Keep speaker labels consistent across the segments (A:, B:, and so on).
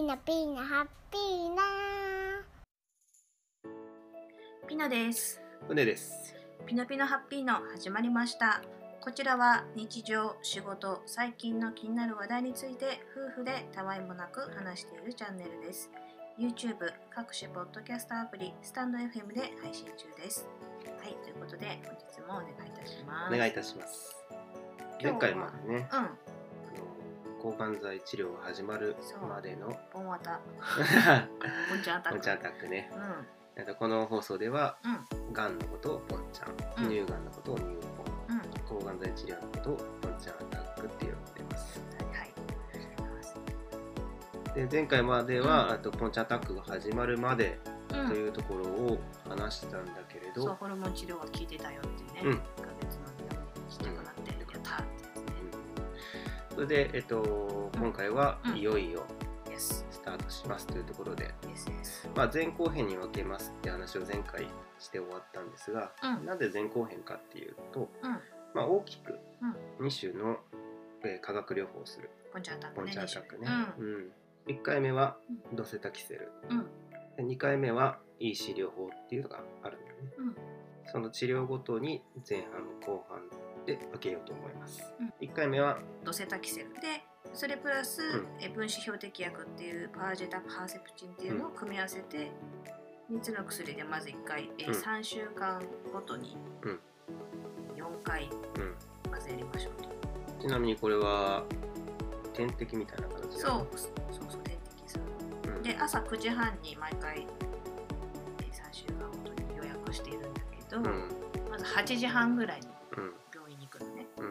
A: ーナピーナハッピーナ
B: ピノです。
C: 船です。
B: ピノピノハッピーの始まりました。こちらは日常、仕事、最近の気になる話題について夫婦でたわいもなく話しているチャンネルです。YouTube、各種ポッドキャストアプリ、スタンド FM で配信中です。はい、ということで本日もお願いいたします。
C: お願いいたします。前回までね、
B: うん、
C: 抗がん剤治療が始まるまでの。
B: ボンワタ、ボンちゃんアタック。
C: ポンチャンアタックね。
B: うん、
C: えっとこの放送では、
B: うん、
C: がんのことをポンちゃん、
B: うん。
C: 乳がんのことを乳
B: うん、は
C: ポン、抗がん剤治療のことをポンちゃんアタックって呼んでます。で前回までは、
B: うん。
C: あとポンチアタックが始まるまで
B: うん。
C: というところを話したんだけれど、
B: そうホルモン治療が効いてたよっていうね、
C: うん。
B: 1ヶ月の病院に来てもら。っ
C: それで、えっと、今回は
B: うん。
C: いよいよスタートしますというところで.まあ、前後編に分けますって話を前回して終わったんですが、
B: うん。
C: なぜ前後編かっていうと、
B: うん、
C: まあ、大きく
B: うん。
C: 2種の、えー化学療法をする
B: ポンチャンアタックね。うん。
C: うん。1回目はドセタキセル。
B: うん、
C: で2回目は EC 療法っていうのがあるんだよね、
B: うん。
C: その治療ごとに前半後半で分けようと思います、
B: うん。
C: 1回目は
B: ドセタキセルで、それプラス、
C: ん。
B: え分子標的薬っていうパージェタパーセプチンっていうのを組み合わせて、3つの薬でまず1回、えー
C: うん。
B: 3週間ごとに
C: うん。
B: 4回
C: うん。
B: まずやりましょうと。
C: ちなみにこれは点滴みたいな形
B: そう、そうそう、点滴するで朝9時半に毎回えー3週間ごとに予約しているんだけど、
C: うん。
B: まず8時半ぐらいに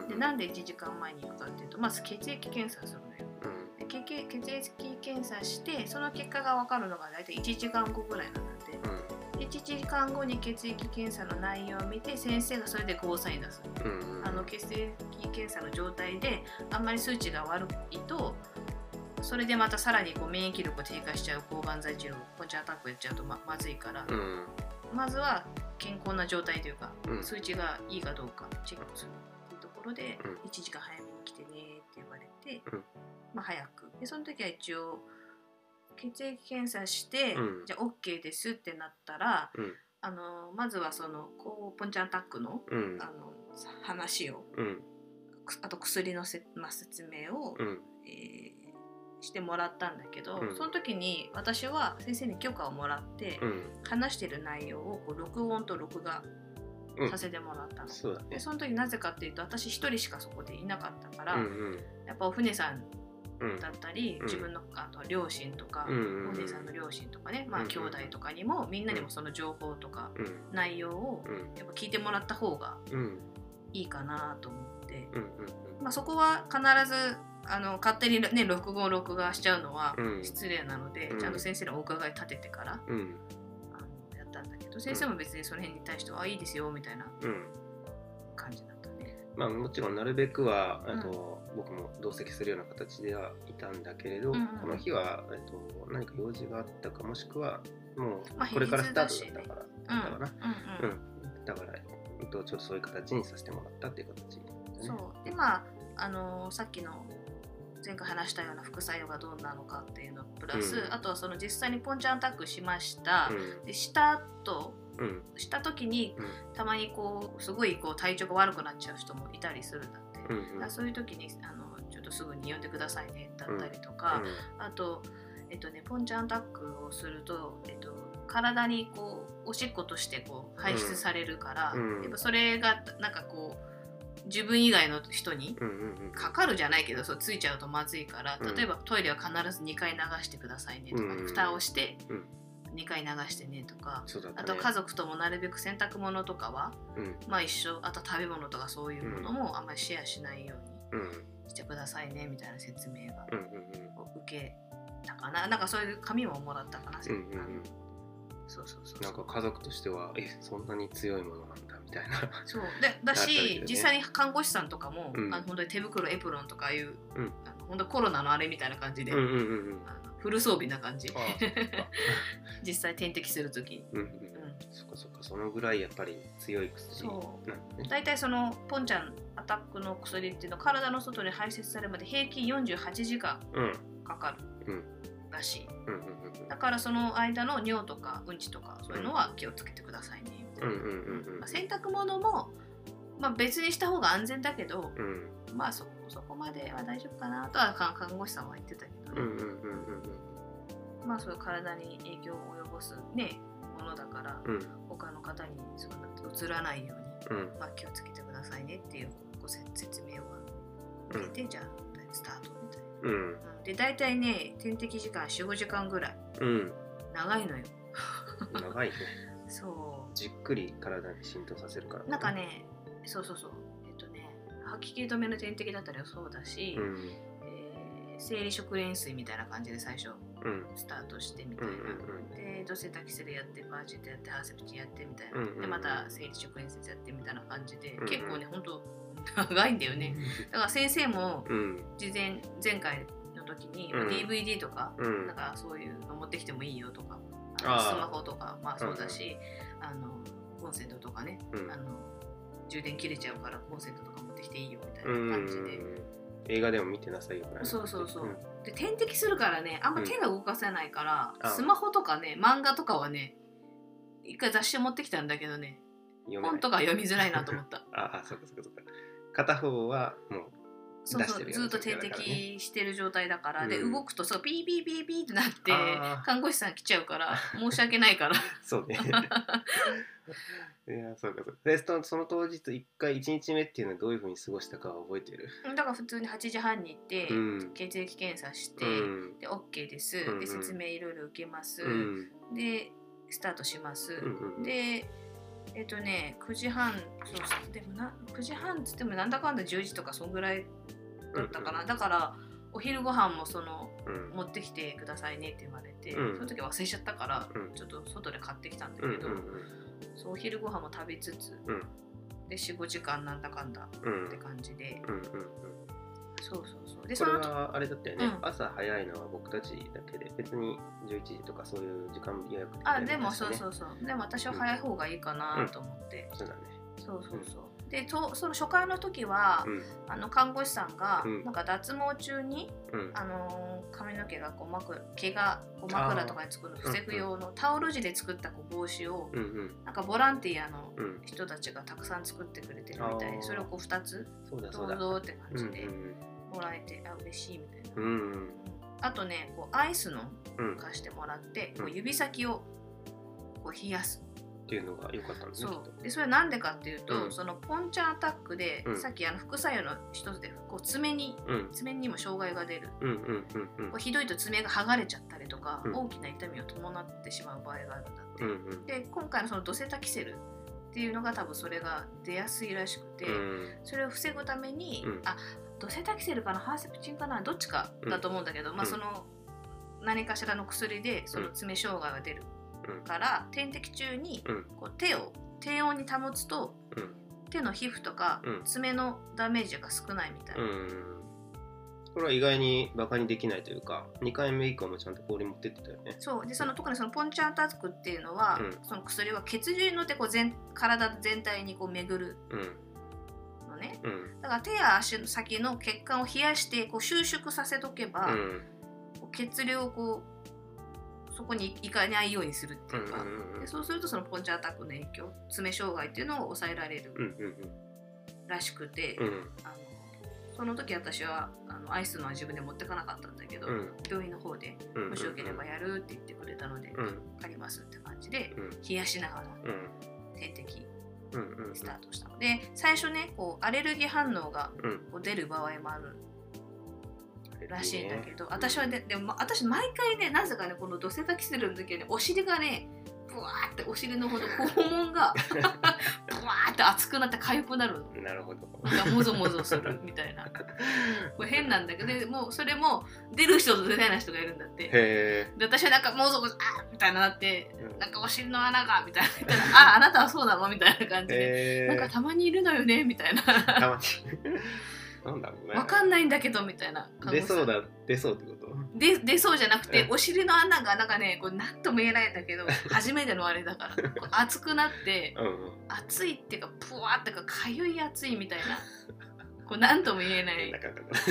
B: でなんで1時間前に行くかっていうとまず血液検査するのよ。
C: うん。
B: で血液血液検査してその結果が分かるのが大体1時間後ぐらいなんだって。
C: うん。
B: 1時間後に血液検査の内容を見て先生がそれでゴーサイン出す
C: うんうん
B: あの血液検査の状態であんまり数値が悪いとそれでまたさらにこう免疫力が低下しちゃう抗がん剤治療ポンチアタックやっちゃうとままずいから、
C: うん。
B: まずは健康な状態というか、
C: うん。
B: 数値がいいかどうかチェックするころで、
C: うん。
B: 1時間早めに来てねって言われて、
C: うん。
B: まあ、早く。でその時は一応血液検査して、
C: うん。
B: じゃあ OK ですってなったら
C: うん。
B: あのまずはそのこうポンチャンアタックの
C: うん。
B: あの話を
C: うん。
B: くあと薬のせ、まあ、説明を、
C: うん。
B: えーしてもらったんだけど、
C: うん。
B: その時に私は先生に許可をもらって、
C: うん。
B: 話してる内容をこう録音と録画
C: うん
B: させてもらったの、
C: そうだね。
B: でその時なぜかっていうと私一人しかそこでいなかったから、
C: うんうん。
B: やっぱお船さん
C: うん
B: だったり、
C: うん。
B: 自分のあと両親とか、
C: うんうん
B: お姉さんの両親とかね、まあ、
C: うん
B: 兄弟とかにもみんなにもその情報とか
C: うん。
B: 内容を
C: うん。
B: やっぱ聞いてもらった方が
C: うん。
B: いいかなと思って、
C: うん
B: まあ、そこは必ずあの勝手にね録画を録画しちゃうのは
C: うん。
B: 失礼なので、
C: うん。
B: ちゃんと先生のお伺い立ててからやったんだけど先生も別にその辺に対しては、あいいですよみたいな
C: うん。
B: 感じだったね。
C: まあもちろんなるべくはあと、僕も同席するような形ではいたんだけれど、
B: うんうん
C: この日は、えっと、何か用事があったかもしくはも
B: まあ
C: うこれからスタート
B: だ
C: ったから、
B: うん
C: だからな、
B: うんうん
C: うん、だから、えっと、ちょっとそういう形にさせてもらったっていう形だね。
B: そう。でまあ、あのーさっきの前回話したような副作用がどうなのかっていうのプラス、
C: うん。
B: あとはその実際にポンチャンアタックしました、
C: うん。
B: でした後
C: うん。
B: した時に
C: うん。
B: たまにこうすごいこう体調が悪くなっちゃう人もいたりするんだって、
C: うん
B: だからそういう時にあのちょっとすぐに呼んでくださいねだったりとか、あと、えっとね、ポンチャンアタックをすると、えっと、体にこうおしっことしてこう排出されるから、
C: うん。
B: やっぱそれがなんかこう自分以外の人にかかるじゃないけどそうついちゃうとまずいから
C: うん。
B: 例えばトイレは必ず2回流してくださいねとか、
C: うん
B: 蓋をして
C: うん。
B: 2回流してねとか、あと家族ともなるべく洗濯物とかは、
C: うん。
B: まあ一緒あと食べ物とかそういうものもあんまりシェアしないよう
C: うん。
B: にしてくださいねみたいな説明が受けたかな。なんかそういう紙ももらったかな、
C: うんうんう
B: そうそうそう
C: なんか家族としてはえそんなに強いものなんだみたいな。
B: そう。でだし、
C: ね。
B: 実際に看護師さんとかも、
C: うん。
B: あの本当に手袋エプロンとかいう、
C: うん。
B: あの本当コロナのあれみたいな感じで、
C: うんうんうんうん。
B: あのフル装備な感じ。実際点滴する時に、
C: うんうんそっかそっか。そのぐらいやっぱり強い薬。
B: そう。
C: だね
B: 大体そのポンちゃんアタックの薬っていうのは体の外に排泄されるまで平均48時間
C: うん。
B: かかる。
C: うん
B: らしい。
C: うんうんうん
B: だからその間の尿とかうんちとかそういうのは気をつけてくださいね。みたいな、
C: うんうんうんうん。
B: まあ、洗濯物も、まあ、別にした方が安全だけど、
C: うん。
B: まあそそこまでは大丈夫かなとは看看護師さんは言ってたけどね、
C: うんうんうん
B: まあそういう体に影響を及ぼすねものだから
C: うん。うん
B: 他の方にそんな移らないように、
C: うん。
B: まあ、気をつけてくださいねっていうごせ説明を受けて、じゃあスタートみたいな。で大体ね点滴時間45時間ぐらい。
C: うん。
B: 長いのよ。
C: 長いね。
B: そ
C: じっくり体に浸透させるから
B: うなんかねそうそうそう。えっとね吐き気止めの点滴だったらそうだし、
C: うん。
B: えー生理食塩水みたいな感じで最初
C: うん。
B: スタートしてみたいな、
C: うんうんうん。
B: でドセタキセルやってバージェットやってハーセプチンやってみたいな、
C: うんうんうん。
B: でまた生理食塩水やってみたいな感じで、
C: うんうん。
B: 結構ねほんと長いんだよね。だから先生も
C: うん。
B: 事前前回の時に、
C: うん。
B: DVD とか
C: うん。
B: なんかそういうの持ってきてもいいよとか、スマホとかまあそうだし、あのコンセントとかね、
C: うん。
B: あの充電切れちゃうからコンセントとか持ってきていいよみたい
C: うん。
B: な感じで、
C: 映画でも見てなさいよ
B: そうそうそう。で点滴するからねあんま手が動かせないから、
C: あ
B: スマホとかね漫画とかはね一回雑誌持ってきたんだけどね本とか読みづらいなと思った。
C: ああそうかそうかそうか。片方はもう
B: そうそうずっと点滴してる状態だから、で
C: うん。
B: 動くとそうピーピーピーピーってなって看護師さん来ちゃうから申し訳ないから。
C: そうね。いやそうかそう。かでそのその当日一回一日目っていうのはどういうふうに過ごしたかは覚えてる？
B: だから普通に8時半に行って、
C: うん。
B: 血液検査して、
C: うん。
B: で OK です、
C: うんうん。
B: で説明いろいろ受けます、
C: うん。
B: でスタートします、
C: うんうん。
B: でえっ、とね9時半そうでもな9時半っつってもなんだかんだ10時とかそんぐらいだったかな、だからお昼ご飯もその
C: うん。
B: 持ってきてくださいねって言われて、
C: うん。
B: その時忘れちゃったから、
C: うん。
B: ちょっと外で買ってきたんだ
C: うん
B: けど、そうお昼ご飯も食べつつ、
C: うん。
B: で45時間なんだかんだ
C: うん
B: って感じで、
C: うんうんうん
B: そうそうそう。でその後。
C: はあれだったよね、
B: うん。
C: 朝早いのは僕たちだけで。別に11時とかそういう時間予約
B: あでもそうそううそう。でも私は早い方がいいかなと思って、
C: そうだね。
B: そうそうそう。でとその初回の時は、
C: うん。
B: あの看護師さんが、
C: うん。
B: なんか脱毛中に、
C: うん。
B: あのー髪の毛がこう枕毛がこう枕とかにつくのを防ぐ用のタオル地で作ったこう帽子を、
C: うんうん。
B: なんかボランティアの
C: うん。
B: 人たちがたくさん作ってくれてるみたいでそれをこう2つどうぞって
C: うん
B: 感じでもらえて、あ嬉しいみたいな、
C: うんうん。
B: あとねこうアイスの
C: うん。
B: 貸してもらって、こ
C: う
B: うん指先をこう冷やす。
C: っていうのが良かったんです
B: そ
C: ねきっと。
B: うでそれなんでかっていうと、
C: うん。
B: そのポンチャンアタックで、
C: うん。
B: さっきあの副作用の一つでこう爪に
C: うん。
B: 爪にも障害が出る。
C: うんうんうんうん。
B: こうひどいと爪が剥がれちゃったりとか、
C: うん。
B: 大きな痛みを伴ってしまう場合があるんだって、
C: うんうん。
B: で今回のそのドセタキセルっていうのが多分それが出やすいらしくて、
C: うん。
B: それを防ぐために、
C: うん。
B: あドセタキセルかなハーセプチンかなどっちかだと思うんだけど、まあ
C: うん。
B: その何かしらの薬でその爪障害が出る
C: うん。
B: から、点滴中に
C: うん。
B: こう手を低温に保つと
C: うん。
B: 手の皮膚とか
C: うん。
B: 爪のダメージが少ないみたいな、
C: うん。これは意外にバカにできないというか2回目以降もちゃんと氷持ってってたよね。
B: そう。でその特にそのポンチャンアタックっていうのは、
C: うん。
B: その薬は血流に乗ってこう全体全体にこう巡るね。
C: うん。
B: だから手や足の先の血管を冷やしてこう収縮させとけば、
C: うん。
B: 血流をこうそこに行かないようにするっていうか、
C: うんうんうん
B: でそうするとそのポンチアタックの影響爪障害っていうのを抑えられる
C: うんうんうん
B: らしくて、
C: うん。
B: あのその時私はあのアイスのは自分で持ってかなかったんだけど、
C: うん。
B: 病院の方で
C: うん
B: もしよければやるって言ってくれたので、
C: うん。
B: りますって感じで
C: うん。
B: 冷やしながら
C: うん。
B: 点滴
C: うんうん
B: スタートしたので最初ねこうアレルギー反応が
C: うん。
B: こう出る場合もあるらしいんだけど、
C: うん
B: 私はねでも私毎回ねなぜかねこのドセタキセルの時はねお尻がねブワーってお尻のほど肛門がブワーって熱くなって痒くなるの。
C: なるほど。
B: なんかもぞもぞするみたいな。これ変なんだけどでもうそれも出る人と出ない人がいるんだって。
C: へ
B: で私はなんかもぞもぞあーみたいななって
C: え
B: なんかお尻の穴がみたいな。ああなたはそうなの？みたいな感じで、
C: へ
B: なんかたまにいるのよね？みたいな。
C: たまになんだろうね。
B: わかんないんだけどみたいな。
C: 出そうだ出そうってこと？
B: で出そうじゃなくて
C: え
B: お尻の穴がなんかねこう何とも言えないんだけど 初めてのあれだから。こう熱くなって
C: うんうん。
B: 熱いっていうかプワーってかかゆい熱いみたいな。こう何とも言えない。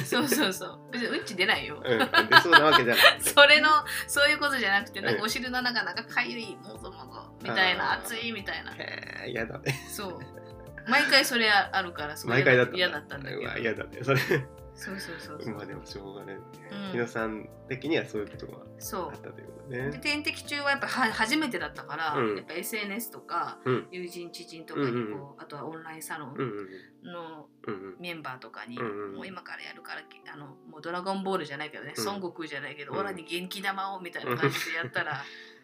B: そうそうそう。別にうんち出ないよ、
C: うん出そうなわけじゃない。
B: それのそういうことじゃなくてなん
C: うん。
B: かお尻の中なんかかゆいもぞもぞみたいな熱いみたいな。
C: へえ嫌だね。
B: そう毎回それあるからすごい
C: 毎回だった
B: 嫌だったんだけど。
C: うわ嫌だね。それ。
B: そうそうそうそう。
C: まあでもしょうがないね。
B: うん。
C: 日野さん的にはそういうことが
B: そ
C: あったということ
B: う。で
C: ね
B: 点滴中はやっぱは初めてだったから、
C: うん。
B: やっぱ SNS とか
C: うん。
B: 友人知人とかにこう、
C: うんうん
B: あとはオンラインサロンのメンバーとかに、
C: うんうん
B: もう今からやるからあのもうドラゴンボールじゃないけどね、
C: うん。
B: 孫悟空じゃないけど、
C: うん
B: オラに元気玉をみたいな感じでやったら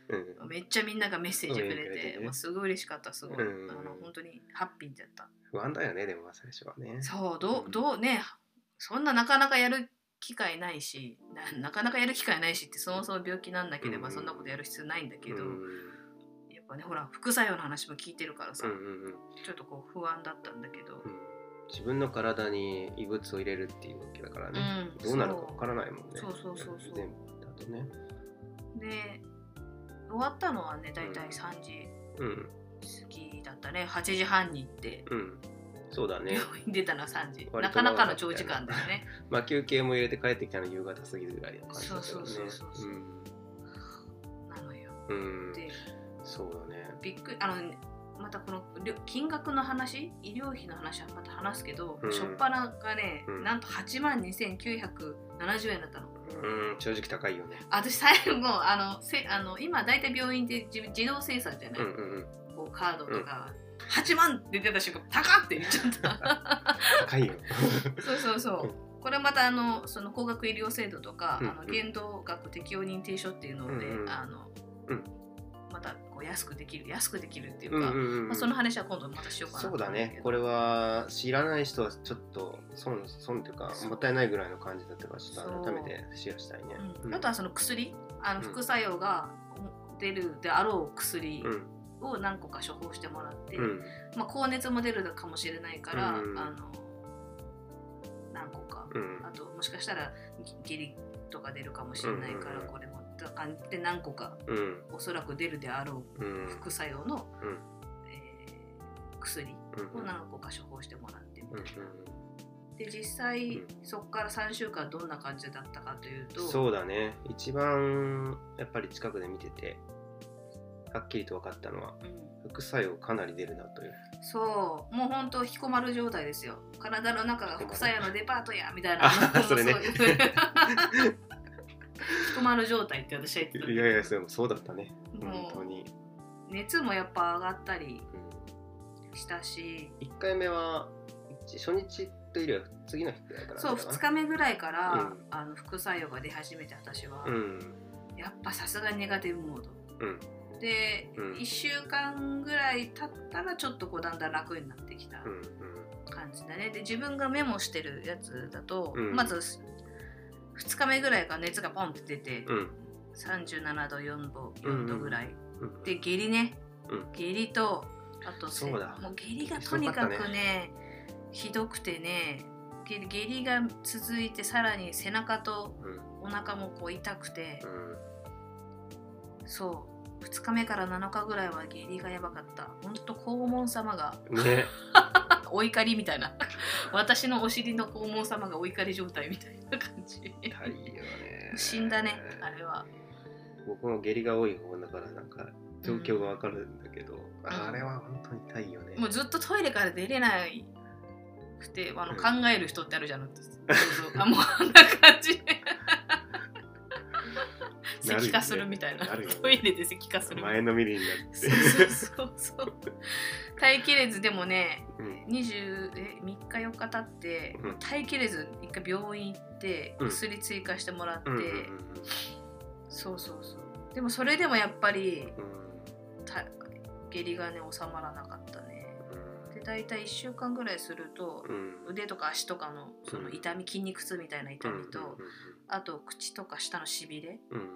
C: うん。
B: めっちゃみんながメッセージくれ
C: て
B: て、
C: ね
B: もうすごい嬉しかったすごい、
C: うん。
B: あの本当にハッピーだった
C: 不安だよねでも最初はね。
B: そうど
C: う
B: うん。どうねそんななかなかやる機会ないしななかなかやる機会ないしってそもそも病気なんなければ
C: うん。
B: そんなことやる必要ないんだけど、
C: うん。
B: やっぱねほら副作用の話も聞いてるからさ、ちょっとこう不安だったんだけど、
C: うん。自分の体に異物を入れるっていうわけだから
B: う
C: ね、
B: ん。
C: どうなるかわからないもんね。
B: そう。そうそうそう。
C: 全部だとね。
B: で終わったのはね大体3時
C: うん。
B: 過ぎだったね。8時半に行って。
C: うん。そうだね。
B: 病院出たのは3時、なかなかの長時間だよね。
C: まあ休憩も入れて帰ってきたの夕方過ぎるぐらいの感じだったよね。
B: そうそうそうそうなのよ。
C: うん、うん、
B: で
C: そうだね。
B: びっくりあのねまたこの金額の話？医療費の話はまた話すけど、
C: うん。
B: しょっぱながね、
C: うん。
B: なんと8万2970円だったの
C: うん正直高いよね。
B: 私最後あのせあの今大体病院で自自動精査じゃない、
C: うんうんうん。
B: こうカードとか、8万って出た瞬間高っって言っちゃった。
C: 高いよ。
B: そうそうそう。これまたあのその高額医療制度とか、
C: うん。
B: あの限度額適用認定書っていうので、
C: うんうん。
B: あの
C: うん。
B: またこう安くできる安くできるっていう
C: うん
B: か、
C: うんうん。
B: まあ、その話は今度またしようかなと
C: そうだねこれは知らない人はちょっと損損というかもったいないぐらいの感じだったからちょっと改めてシェアしたいね。
B: うん。あとはその薬あの
C: うん。
B: 副作用が出るであろう薬
C: うん。
B: を何個か処方してもらって、
C: うん。
B: まあ、高熱も出るかもしれないから、
C: うん
B: あの何個か、
C: うん。
B: あともしかしたら下痢とか出るかもしれないから、これもだからで何個か
C: うん。
B: おそらく出るであろ
C: う
B: うん。副作用の、
C: うん。
B: えー薬
C: うん
B: を何個か処方してもらってみ
C: うん
B: たいな。で実際、
C: うん。
B: そこから3週間どんな感じだったかというと
C: そうだね。一番やっぱり近くで見ててはっきりと分かったのは
B: うん。
C: 副作用かなり出るなという。
B: そう。もう本当引きこまる状態ですよ。体の中が副作用のデパートやみたいな。
C: あそれね
B: もうそういう引きこまる状態って私は言ってた
C: いやいやそうそうだったね本当に、
B: 熱もやっぱ上がったり
C: うん、
B: したし
C: 1回目は一初日というよりは次の日ぐらいから
B: そう2日目ぐらいから、
C: うん
B: あの副作用が出始めて私は、
C: うん
B: やっぱさすがにネガティブモード
C: うん
B: で、
C: うん
B: 1週間ぐらい経ったらちょっとこうだんだん楽になってきた感じだねで自分がメモしてるやつだと、
C: うん
B: まず2日目ぐらいから熱がポンって出て、
C: うん。うん
B: 37度4度4度ぐらい、
C: うん
B: で下痢ね、
C: うん。
B: 下痢とあとせ
C: そうだ。
B: もう下痢がとにかくねひどくてね下下痢が続いてさらに背中と
C: うん。
B: お腹もこう痛くて
C: う
B: そう。2日目から7日ぐらいは下痢がやばかった。ほんと黄門様が
C: ん ね
B: お怒りみたいな。私のお尻の黄門様がお怒り状態みたいな感じ。
C: 痛いよね。
B: 死んだねあれは。
C: 僕も下痢が多い方だからなんか状況がわかるんだけど、
B: ん。
C: あれは本当に痛いよね。
B: もうずっとトイレから出れないくてあの、
C: うん
B: 考える人ってあるじゃん。そうそう。あもうあんな感じ石化するみたいな。
C: なるよね。
B: トイレで石化する
C: 前のめりになって。
B: そうそうそう 耐えきれずでもね
C: うん。
B: 20え3日4日経って、
C: うん。
B: 耐えきれず一回病院行って
C: うん。
B: 薬追加してもらって、
C: うんうん
B: そうそうそう。でもそれでもやっぱり下痢がね収まらなかったね。で大体1週間ぐらいすると
C: うん。うん
B: 腕とか足とかのその痛み筋肉痛みたいな痛みと、
C: うん
B: あと口とか舌のしびれ
C: うん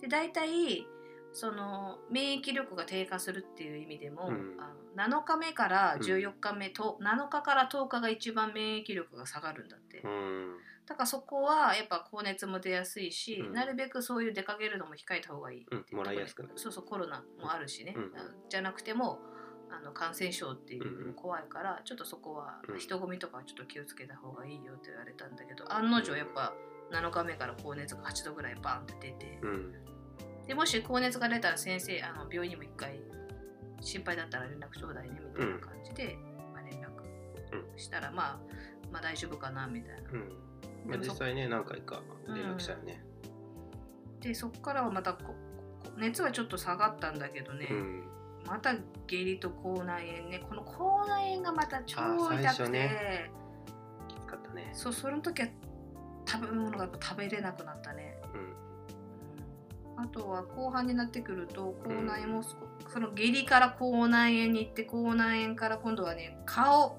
B: で大体その免疫力が低下するっていう意味でも、
C: うん。
B: あの7日目から14日目と、7日から10日が一番免疫力が下がるんだって、
C: うん。
B: だからそこはやっぱ高熱も出やすいし、
C: うん。
B: なるべくそういう出かけるのも控えた方がいい、
C: うん。もらいやすく
B: そうそうコロナもあるしね、
C: うん。
B: じゃなくてもあの感染症っていうの怖いから、ちょっとそこは
C: うん。
B: 人混みとかはちょっと気をつけた方がいいよって言われたんだけど案の定やっぱ7日目から高熱が8度ぐらいバンって出て。
C: うん
B: でもし高熱が出たら先生あの病院にも一回心配だったら連絡ちょうだいねみたいな感じで、まあ、連絡したら、まあ、まあ大丈夫かなみたいな。
C: うん。まあ、実際ね何回か連絡したよね。
B: でそこからはまたここ熱はちょっと下がったんだけどね、
C: うん。
B: また下痢と口内炎ね。この口内炎がまた超痛くて、
C: きつかったね。
B: そうその時は食べ物が食べれなくなったね、
C: うん
B: あとは後半になってくると口内炎もそ,、その下痢から口内炎に行って口内炎から今度はね顔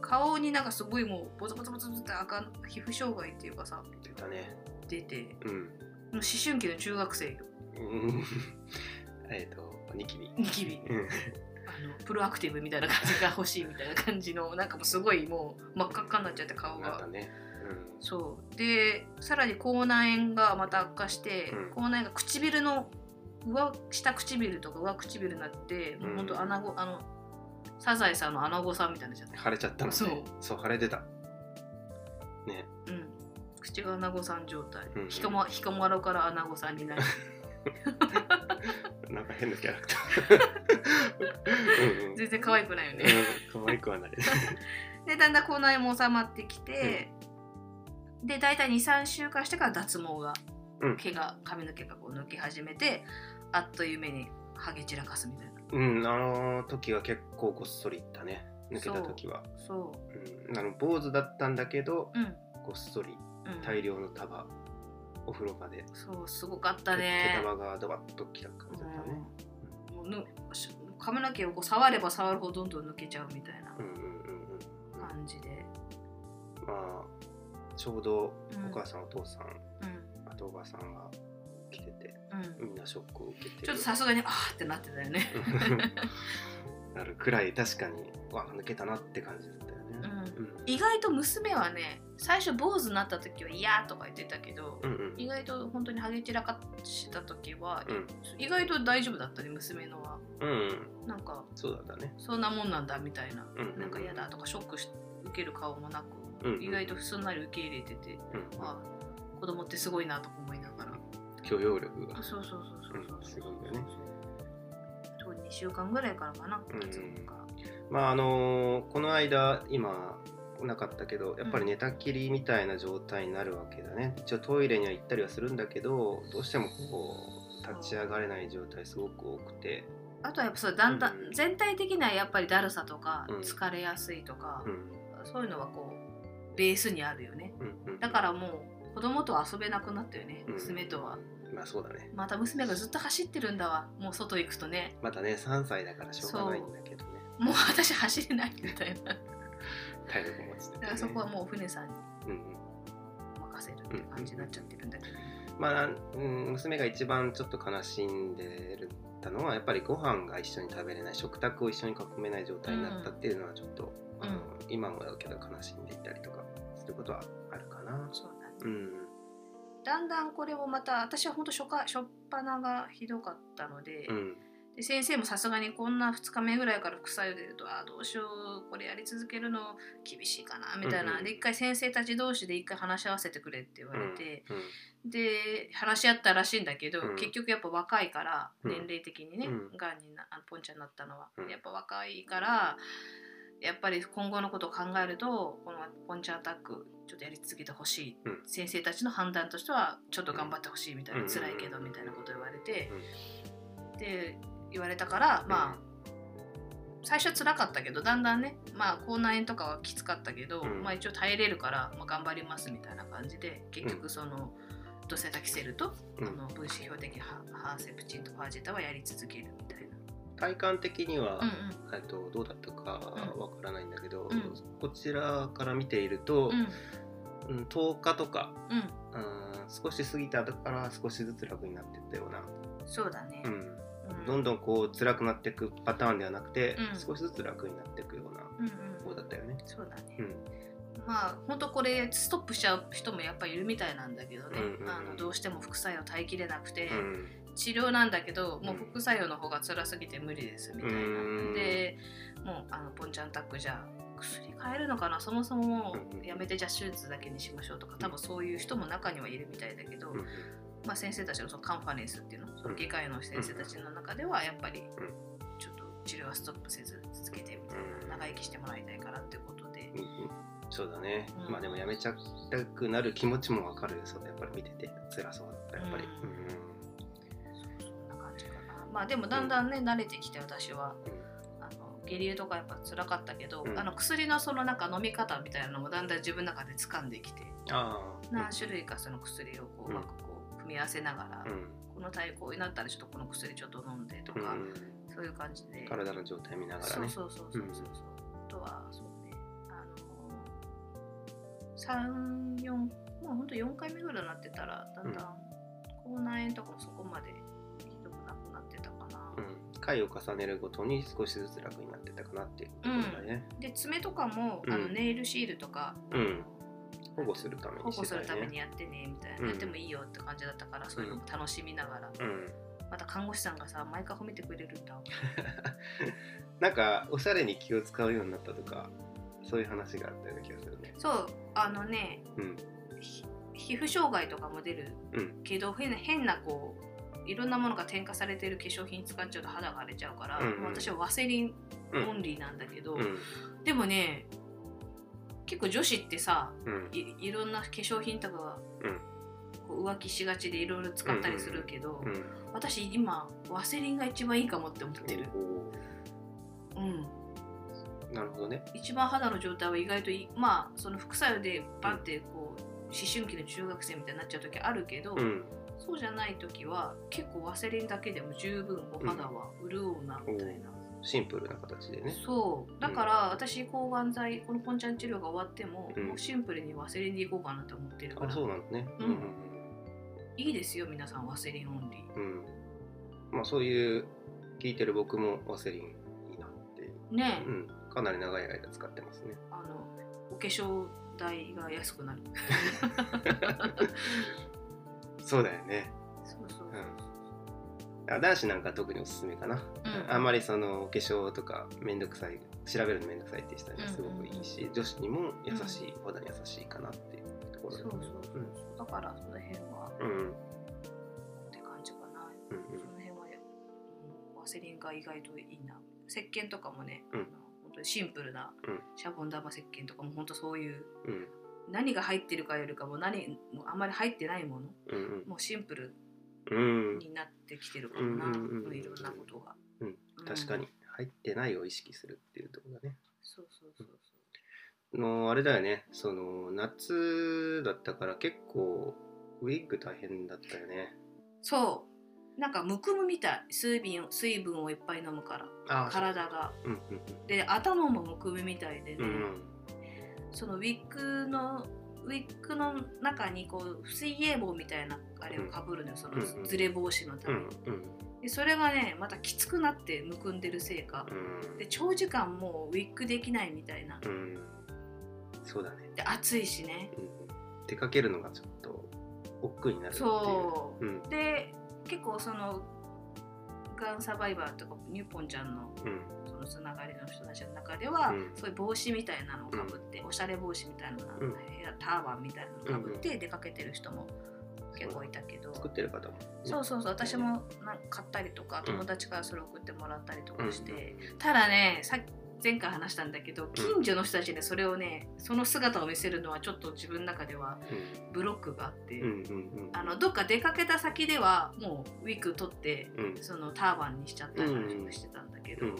B: 顔になんかすごいもうボツボツボツボツって赤皮膚障害っていうかさ
C: 出たね。
B: 出て
C: うん。
B: もう思春期の中学生よ。
C: うん。えっとニキビ。
B: ニキビ。
C: うん。
B: あのプロアクティブみたいな感じが欲しいみたいな感じのなんかもうすごいもう真っ赤っかになっちゃって顔が。
C: な
B: そう。でさらに口内炎がまた悪化して、
C: うん。
B: 口内炎が唇の上下唇とか上唇になって、もうほん。と穴子あのサザエさんの穴子さんみたいになっちゃって。
C: 腫れちゃったのね。
B: そう。
C: そう腫れてた。ね。
B: うん。口が穴子さん状態、
C: うんうん。
B: ひかまひかまろから穴子さんになり。
C: なんか変なキャラクター。うんうん。
B: 全然可愛くないよね、
C: うん。可愛くはない。
B: でだんだん口内炎も収まってきて、で大体23週間してから脱毛が、
C: うん。
B: 毛が髪の毛がこう抜け始めてあっという間にハゲ散らかすみたいな。
C: うんあの時は結構ごっそりいったね。抜けた時は。
B: そ
C: う。ん。あの坊主だったんだけど
B: ううん、
C: ごっそり
B: うん、
C: 大量の束お風呂場で。
B: そうすごかった
C: 毛
B: ね
C: 束がドバッときた感じだったね。
B: うん。もうぬし髪の毛をこう触れば触るほどどんどん抜けちゃうみたいな
C: うんうんうんうん。
B: 感じで、
C: まあちょうど
B: うん。
C: お母さんお父さん
B: うん。
C: あとおばさんが来てて
B: うん。
C: みんなショックを受けて。る
B: ちょっとさすがにあーってなってたよね、
C: なるくらい確かにわ抜けたなって感じだったよね。
B: うん。意外と娘はね最初坊主になった時は嫌とか言ってたけど、
C: うんうん。
B: 意外と本当にハゲ散らかした時は、
C: うん。
B: 意外と大丈夫だったね娘のは。
C: うんうん。
B: なんか
C: そうだったね。
B: そんなもんなんだみたいな、
C: うんうん。
B: なんか嫌だとかショックし受ける顔もなく、
C: うんうん
B: 意外とすんなり受け入れてて、
C: うん
B: あ子供ってすごいなとか思いながら。
C: 許容力が。
B: そうそうそうそうそう
C: う。んすごいよね。
B: そう2週間ぐらいからかな
C: うん。
B: 脱毛が。
C: まああのーこの間今なかったけどやっぱり寝たきりみたいな状態になるわけだね。一応トイレには行ったりはするんだけどどうしてもこう立ち上がれない状態すごく多くて。
B: あとはやっぱそうだんだん、
C: うん。
B: 全体的にはやっぱりだるさとか
C: うん。
B: 疲れやすいとか
C: う、ん。
B: そういうのはこうベースにあるよね。
C: うんうん。
B: だからもう子供と遊べなくなったよね
C: うん。
B: 娘とは、
C: まあそうだね。
B: また娘がずっと走ってるんだわもう外行くとね。
C: まだね3歳だからしょうがないんだけどね。
B: もう私走れないみたいな。
C: 体力も落ちてて、ね、
B: だからそこはもう船さんに
C: うんうん。
B: 任せるって感じになっちゃってるんだけど、
C: まあ、うん、娘が一番ちょっと悲しんでるたのはやっぱりご飯が一緒に食べれない食卓を一緒に囲めない状態になったっていうのはちょっと、あの今もだけど悲しんでいたりとかすることはあるかな。
B: そうだね。
C: うん。
B: だんだんこれもまた私は本当初夏初っ端がひどかったので,、
C: うん。
B: で先生もさすがにこんな2日目ぐらいから副作用出るとあーどうしようこれやり続けるの厳しいかなみたいな、
C: うんうん。
B: で一回先生たち同士で一回話し合わせてくれって言われて、
C: うん
B: で話し合ったらしいんだけど、
C: うん。
B: 結局やっぱ若いから
C: うん。
B: 年齢的にね、
C: うん。
B: がんになあのポンちゃんになったのは、
C: うん。
B: やっぱ若いからやっぱり今後のことを考えるとこのポンチャンアタックちょっとやり続けてほしい、
C: うん。
B: 先生たちの判断としてはちょっと頑張ってほしいみたいな、
C: うん。
B: 辛いけどみたいなこと言われて、
C: うん。
B: で言われたからまあ、最初は辛かったけどだんだんねまあ口内炎とかはきつかったけど、
C: うん。
B: まあ一応耐えれるから、まあ、頑張りますみたいな感じで結局その、ドセタキセルと、
C: うん。
B: あの分子標的ハハーセプチンとファージェタはやり続ける。
C: 体感的には、
B: うん
C: えっとどうだったかわからないんだけど、
B: うん。
C: こちらから見ていると、
B: うん。
C: うん10日とか、
B: うん。
C: うん、少し過ぎた後から少しずつ楽になっていったような、
B: そうだね。
C: うん、
B: うん。
C: どんどんこう辛くなっていくパターンではなくて、
B: うん。
C: 少しずつ楽になっていくような
B: うん
C: 方だったよね。
B: そうだね。
C: うん
B: まあ本当これストップしちゃう人もやっぱりいるみたいなんだけどね、
C: うんうんうん
B: あのどうしても副作用耐えきれなくて、
C: うん
B: 治療なんだけどもう副作用の方が辛すぎて無理ですみたいな。
C: うん。
B: でもうあのポンちゃんタックじゃ薬変えるのかな？そもそももうやめてじゃあ手術だけにしましょうとか多分そういう人も中にはいるみたいだけど、
C: うん
B: まあ、先生たちのそのカンファレンスっていうのその外科医の先生たちの中ではやっぱりちょっと治療はストップせず続けてみたい
C: うん。
B: な長生きしてもらいたいからっていうことで
C: そうだね、
B: うん。
C: まあでもやめちゃったくなる気持ちもわかる。そうだやっぱり見てて辛そうだったやっぱり。
B: うん。そんまあでもだんだんね、慣れてきて私は。あの下痢とかやっぱ辛かったけど、
C: うん。
B: あの薬のそのなんか飲み方みたいなのもだんだん自分の中で掴んできて
C: ああ。
B: 何種類かその薬をこううまくこう組み合わせながら、
C: うん。
B: この対抗になったらちょっとこの薬ちょっと飲んでとか、
C: うん。
B: そういう感じで。
C: 体の状態見ながらね。
B: そうそうそうそうそう。そう、あとはそうねあの34もうほんと4回目ぐらいになってたらだんだん。口内炎とかもそこまで
C: 回を重ねるごとに少しずつ楽になってたかなっていうところだね、
B: で爪とかも、
C: うん。
B: あのネイルシールとか、
C: うん。保護するため
B: 保護
C: にしてたよ
B: するために
C: ね
B: やってねみたいな、
C: うん。
B: やってもいいよって感じだったからそういうのも楽しみながら、
C: うん。
B: また看護師さんがさ毎回褒めてくれるんだ
C: なんかおしゃれに気を使うようになったとかそういう話があったような気がするね。
B: そうあのね
C: うん。
B: ひ皮膚障害とかも出る
C: うん。
B: けど、変な変なこういろんなものが添加されてる化粧品使っちゃうと肌が荒れちゃうから、
C: うんうん。
B: 私はワセリン
C: うん
B: オンリーなんだけど、
C: うん。
B: でもね結構女子ってさ
C: うん。
B: いいろんな化粧品とか、
C: うん。
B: こう浮気しがちでいろいろ使ったりするけど、
C: うん
B: 私今ワセリンが一番いいかもって思ってる、
C: お
B: うん、
C: ーなるほどね。
B: 一番肌の状態は意外とまあその副作用でバンってこう思春期の中学生みたいになっちゃう時あるけど、
C: うん
B: そうじゃない時は結構ワセリンだけでも十分お肌は潤うなみたいな、
C: シンプルな形でね。
B: そう。だから私抗がん剤このポンチャン治療が終わっても,、
C: うん。
B: もうシンプルにワセリンでいこうかなと思ってるか
C: あ
B: ら
C: そうなん。だね
B: うんいいですよ皆さんワセリンオンリー。
C: うん、うんまあそういう聞いてる僕もワセリンいいなって。
B: ね。え、
C: うん、かなり長い間使ってますね。
B: あのお化粧代が安くなる
C: そうだよね。
B: そうそう。
C: あ男子なんか特におすすめかな、
B: うん。
C: あんまりそのお化粧とかめんどくさい調べるのめんどくさいって人にはすごくいいし、女子にも優しい、お肌に優しいかなっていうところ
B: そうそうそうだからその辺は
C: うんうん。
B: って感じかな、
C: うん
B: その辺は、うん、ワセリンが意外といいな。石鹸とかもね、
C: うん。
B: 本当にシンプルな
C: うん。
B: シャボン玉石鹸とかも本当そういう
C: うん
B: 何が入ってるかよりかも何もうあんまり入ってないもの。
C: うん
B: もうシンプル
C: うん。
B: になってきてるかもな、
C: うんうんうんうん。
B: いろんなことが、
C: うん。
B: うん。
C: 確かに入ってないを意識するっていうところだね。
B: そうそうそうそ
C: のあれだよね。その夏だったから結構ウィッグ大変だったよね。
B: うそう。なんかむくむみたい。水分水分をいっぱい飲むから。
C: あ
B: 体が。
C: うんうん
B: で頭もむくむみたいでね、
C: うんうん
B: そのウィッグのウィッグの中にこう水泳帽みたいなあれをかぶるのよ、そのずれ防止のた
C: うん
B: めに、
C: うん。
B: でそれがねまたきつくなってむくんでるせいか、
C: うん。
B: で長時間もうウィッグできないみたいな。
C: うん。そうだね、
B: で暑いしね。
C: うん、出かけるのがちょっと億劫になる
B: そう。
C: うん。
B: で結構そのがんサバイバーとかニューポンちゃんの
C: うん
B: そのつながりの人たちの中では、
C: うん。
B: そういう帽子みたいなのをかぶって、おしゃれ帽子みたいなの、
C: うん。
B: ターバンみたいなのをかぶって出かけてる人も結構いたけど、
C: 作ってる方も、ね、
B: そうそうそう私もなんか買ったりとか
C: うん。
B: 友達からそれ送ってもらったりと
C: うん
B: かして、ただねさっき前回話したんだけど近所の人たちにそれをねその姿を見せるのはちょっと自分の中ではブロックがあって、あのどっか出かけた先ではもうウィッグ取って
C: うん。
B: そのターバンにしちゃったりとかしてたんだけど、
C: うん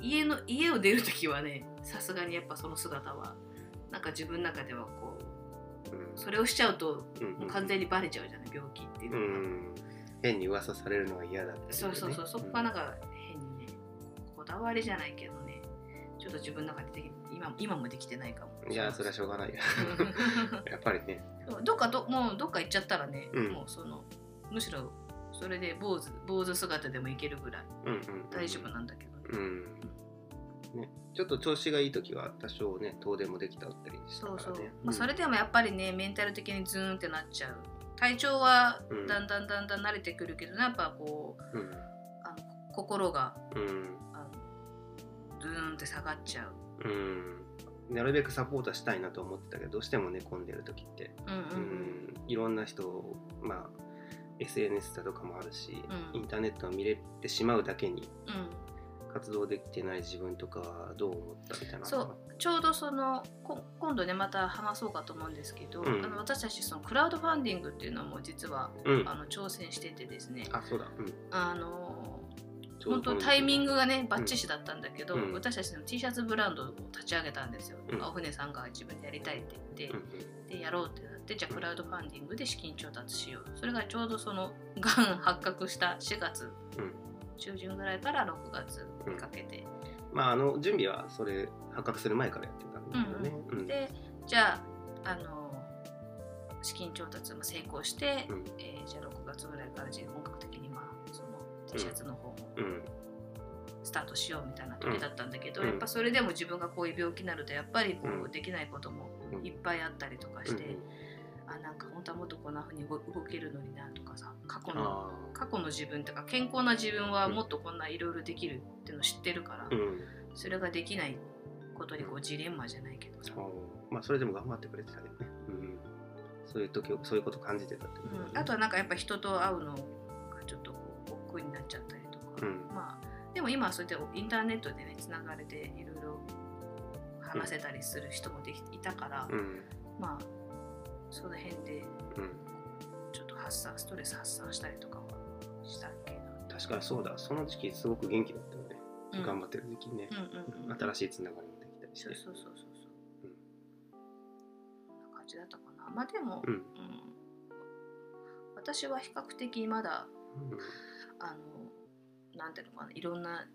B: 家の家を出る時はねさすがにやっぱその姿はなんか自分の中ではこう
C: うん
B: それをしちゃうと
C: うん
B: もう完全にバレちゃうじゃない病気っていう
C: う
B: のが。
C: ん変に噂されるのが嫌だったり
B: そうそうそう、そこがなんか変にね、こだわりじゃないけどね、ちょっと自分の中で今今もできてないかも。
C: いやそれはしょうがない。よ やっぱりね。
B: どっかどもうどっか行っちゃったらね、
C: うん。
B: もうそのむしろそれで坊主坊主姿でもいけるぐらい大丈夫なんだけど、ね
C: うん。ね、ちょっと調子がいい時は多少ね。遠出もできたったりした
B: そうそう。
C: からね、
B: まあ、それでもやっぱりねメンタル的にズーンってなっちゃう。体調は
C: うん。
B: だんだんだんだん慣れてくるけど、やっぱこう
C: うん。
B: あの心が
C: うん。
B: あのズーンって下がっちゃう。
C: うん。なるべくサポートしたいなと思ってたけどどうしても寝込んでる時って、
B: うん
C: いろんな人をまあ SNS だとかもあるし、
B: うん。
C: インターネットを見れてしまうだけに
B: うん
C: 活動できてない自分とかはどう思ったみたいな。
B: そうちょうどそのこ今度ねまた話そうかと思うんですけど、
C: うん。
B: あの私たちそのクラウドファンディングっていうのも実は
C: うん。
B: あの挑戦しててですね。
C: あそうだ。うん。
B: あの本当タイミングがねバッチシだったんだけど、
C: うん。
B: 私たちの T シャツブランドを立ち上げたんですよ、
C: うん。
B: 青船さんが自分でやりたいって言って、
C: うん
B: でやろうってなってじゃあクラウドファンディングで資金調達しよう。それがちょうどそのがん発覚した4月
C: うん。
B: 中旬ぐらいから6月にかけて、
C: まああの準備はそれ発覚する前からやってたんだけどね、うん
B: でじゃああの資金調達も成功して、
C: うん。
B: えーじゃあ6月ぐらいから本格的にまあその T シャツの方も
C: うん。
B: スタートしようみたいな時だったんだけど、
C: うん。
B: やっぱそれでも自分がこういう病気になるとやっぱりこ
C: う
B: うん。できないことも
C: うん。
B: いっぱいあったりとかして、
C: うん
B: あなんか本当はもっとこんな風に動動けるのになとかさ過去の
C: あ
B: 過去の自分とか健康な自分はもっとこんないろいろできるっていうのを知ってるから、
C: ーうん。
B: それができないことにこうジレンマじゃないけどさ、
C: まあそれでも頑張ってくれてたけどね、うん、そういう時そういうこと感じてたってことだね。
B: うん。あとはなんかやっぱ人と会うのがちょっとこう億劫になっちゃったりとか、
C: うん。
B: まあでも今はそうやってインターネットでねつながれていろいろ話せたりする人もできいたから、
C: うん。
B: まあその辺で
C: うん。
B: ちょっと発散ストレス発散したりとかはしたけど。
C: 確かにそうだ。その時期すごく元気だったよね、
B: うん。
C: 頑張ってる時期ね、
B: うんうんうん
C: 新しいつながりもできたりして。
B: そうそうそうそう。そう、こんな感じだったかな。まあでも、
C: うん。
B: うん。私は比較的まだあのなんていうのかな。いろんな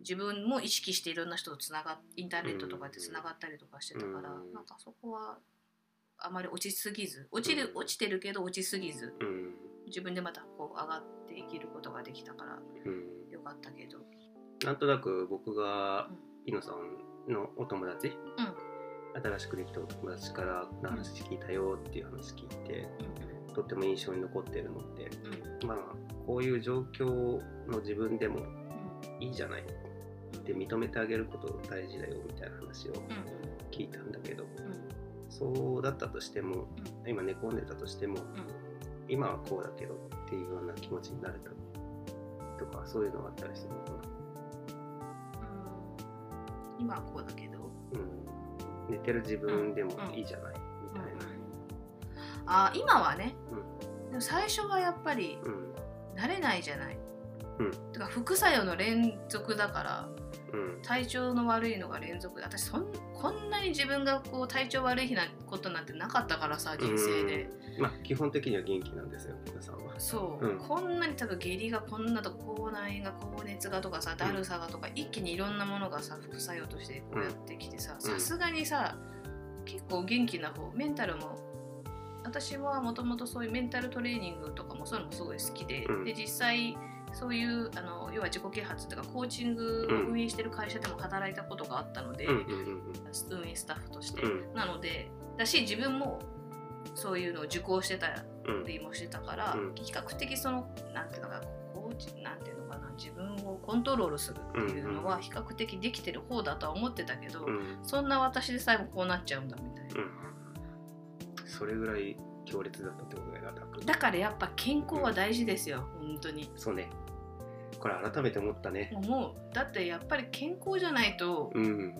B: 自分も意識していろんな人とつながっインターネットとかでつながったりとかしてたから、
C: うん。
B: なんかそこはあまり落ちすぎず落ちる、
C: うん
B: 落ちてるけど落ちすぎず
C: うん。うん
B: 自分でまたこう上がっていけることができたから
C: うん。
B: よかったけど、
C: なんとなく僕が
B: うん。
C: イノさんのお友達、新しくできたお友達からの話聞いたよっていう話聞いて、とっても印象に残ってるのって
B: うん。
C: まあこういう状況の自分でもいいじゃない。
B: うん。
C: って認めてあげること大事だよみたいな話を
B: うん。
C: 聞いたんだけど。
B: うん
C: そうだったとしても今寝込んでたとしても今はこうだけどっていうような気持ちになれたとかそういうのがあったりするのかな、
B: うん。今はこうだけど、
C: うん、寝てる自分でもいいじゃないみたいな、
B: あ今はね、でも最初はやっぱり
C: うん。
B: 慣れないじゃない、
C: うん。
B: てか副作用の連続だから
C: うん
B: 体調の悪いのが連続で私そんこんなに自分がこう体調悪い日なことなんてなかったからさ人生で、
C: まあ基本的には元気なんですよ皆さんは。
B: そう、
C: うん。
B: こんなに多分下痢がこんなとか口内炎が高熱がとかさだるさがとか、一気にいろんなものがさ副作用としてこうやってきてさ
C: うん。
B: さすがにさ結構元気な方メンタルも私はもともとそういうメンタルトレーニングとかもそういうのもすごい好きで、
C: うん。
B: で実際そういうあの要は自己啓発とかコーチングを運営してる会社でも働いたことがあったので、
C: うんうんうん
B: 運営スタッフとして、
C: うん。
B: なのでだし自分もそういうのを受講してた
C: うん
B: りもしてたから、
C: うん。
B: 比較的そのなんていうのかコーチなんていうのかな自分をコントロールするっていうのは比較的できてる方だとは思ってたけど、
C: うん。
B: そんな私でさえもこうなっちゃうんだみたいな、
C: うん。それぐらい強烈だったってことだよ
B: だからやっぱ健康は大事ですよ、本当に。
C: そうねこれ改めて思ったね。
B: 思う。だってやっぱり健康じゃないと、
C: うん。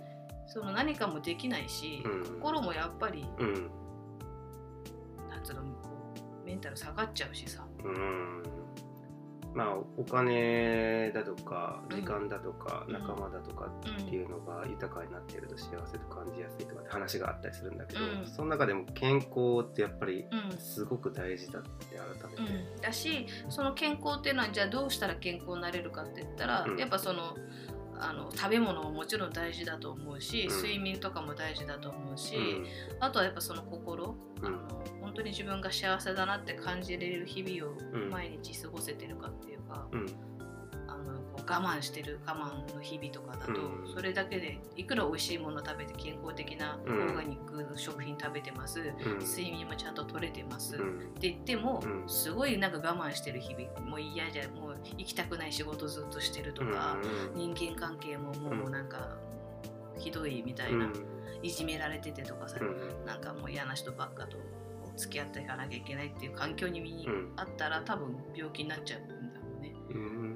B: その何かもできないし、
C: うん。
B: 心もやっぱり
C: うん。
B: なんつうのメンタル下がっちゃうしさ、
C: うんまあお金だとか
B: うん。
C: 時間だとか
B: うん。
C: 仲間だとか
B: うん
C: っていうのが豊かになっていると幸せと感じやすいとかって話があったりするんだけど、
B: うん。
C: その中でも健康ってやっぱり
B: うん。
C: すごく大事だって改めて、
B: うん、だしその健康っていうのはじゃあどうしたら健康になれるかって言ったら、
C: うん。
B: やっぱそのあの食べ物ももちろん大事だと思うし、
C: うん。
B: 睡眠とかも大事だと思うし、
C: うん。
B: あとはやっぱその心、
C: うん。
B: あの本当に自分が幸せだなって感じれる日々を
C: うん。
B: 毎日過ごせてるかっていうか、我慢してる我慢の日々とかだと、
C: うん。
B: それだけでいくら美味しいもの食べて健康的なオ
C: うん。
B: ーガニック食品食べてます、
C: うん。
B: 睡眠もちゃんと取れてます、っ
C: うん。
B: て言っても、
C: うん。
B: すごいなんか我慢してる日々。もう嫌じゃもう行きたくない仕事ずっとしてるとか、人間関係ももうなんかひどいみたいな、いじめられててとかさ、
C: うん。
B: なんかもう嫌な人ばっかと付き合っていかなきゃいけないっていう環境に
C: うん。
B: あったら多分病気になっちゃう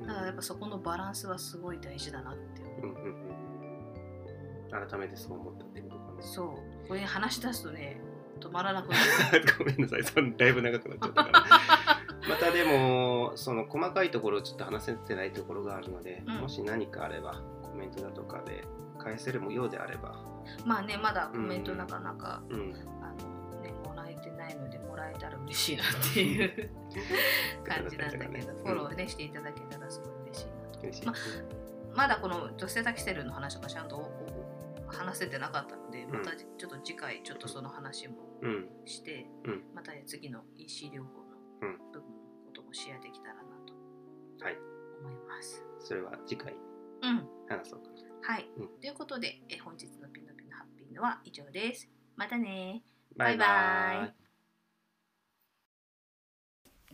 B: だからやっぱそこのバランスはすごい大事だなって思う。
C: うんうんうん。改めてそう思ったってことかな。
B: そう。これ話し出すとね止まらなくなる。
C: ごめんなさい、そのだいぶ長くなっちゃったから。またでも、その細かいところをちょっと話せてないところがあるので、
B: うん。
C: もし何かあれば、コメントだとかで返せるようであれば、
B: まあねまだコメントなかなか、
C: うん、
B: あのたら嬉しいなっていう感じなんだけど、フォローねしていただけたらすごい嬉しいなと
C: 嬉しい。
B: ままだこの女性タキセルの話がちゃんと話せてなかったので、
C: ん。
B: またちょっと次回ちょっとその話も
C: うん、
B: して、
C: うん。
B: また次の EC 療法の
C: うん
B: 部分のこともシェアできたらなと
C: はい、
B: 思います。
C: それは次回
B: うん、
C: 話そうかな。
B: はい、
C: うん。
B: ということでえ本日のピノピノハッピーのは以上です。またね。バイバイ。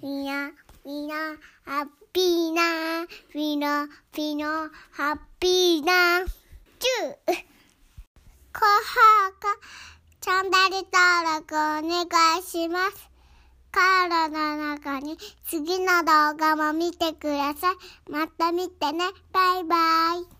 A: みな、みな、ハッピーな、みな、みな、ハッピーな、チュー。高評価、チャンネル登録お願いします。カードの中に次の動画も見てください。また見てね。バイバイ。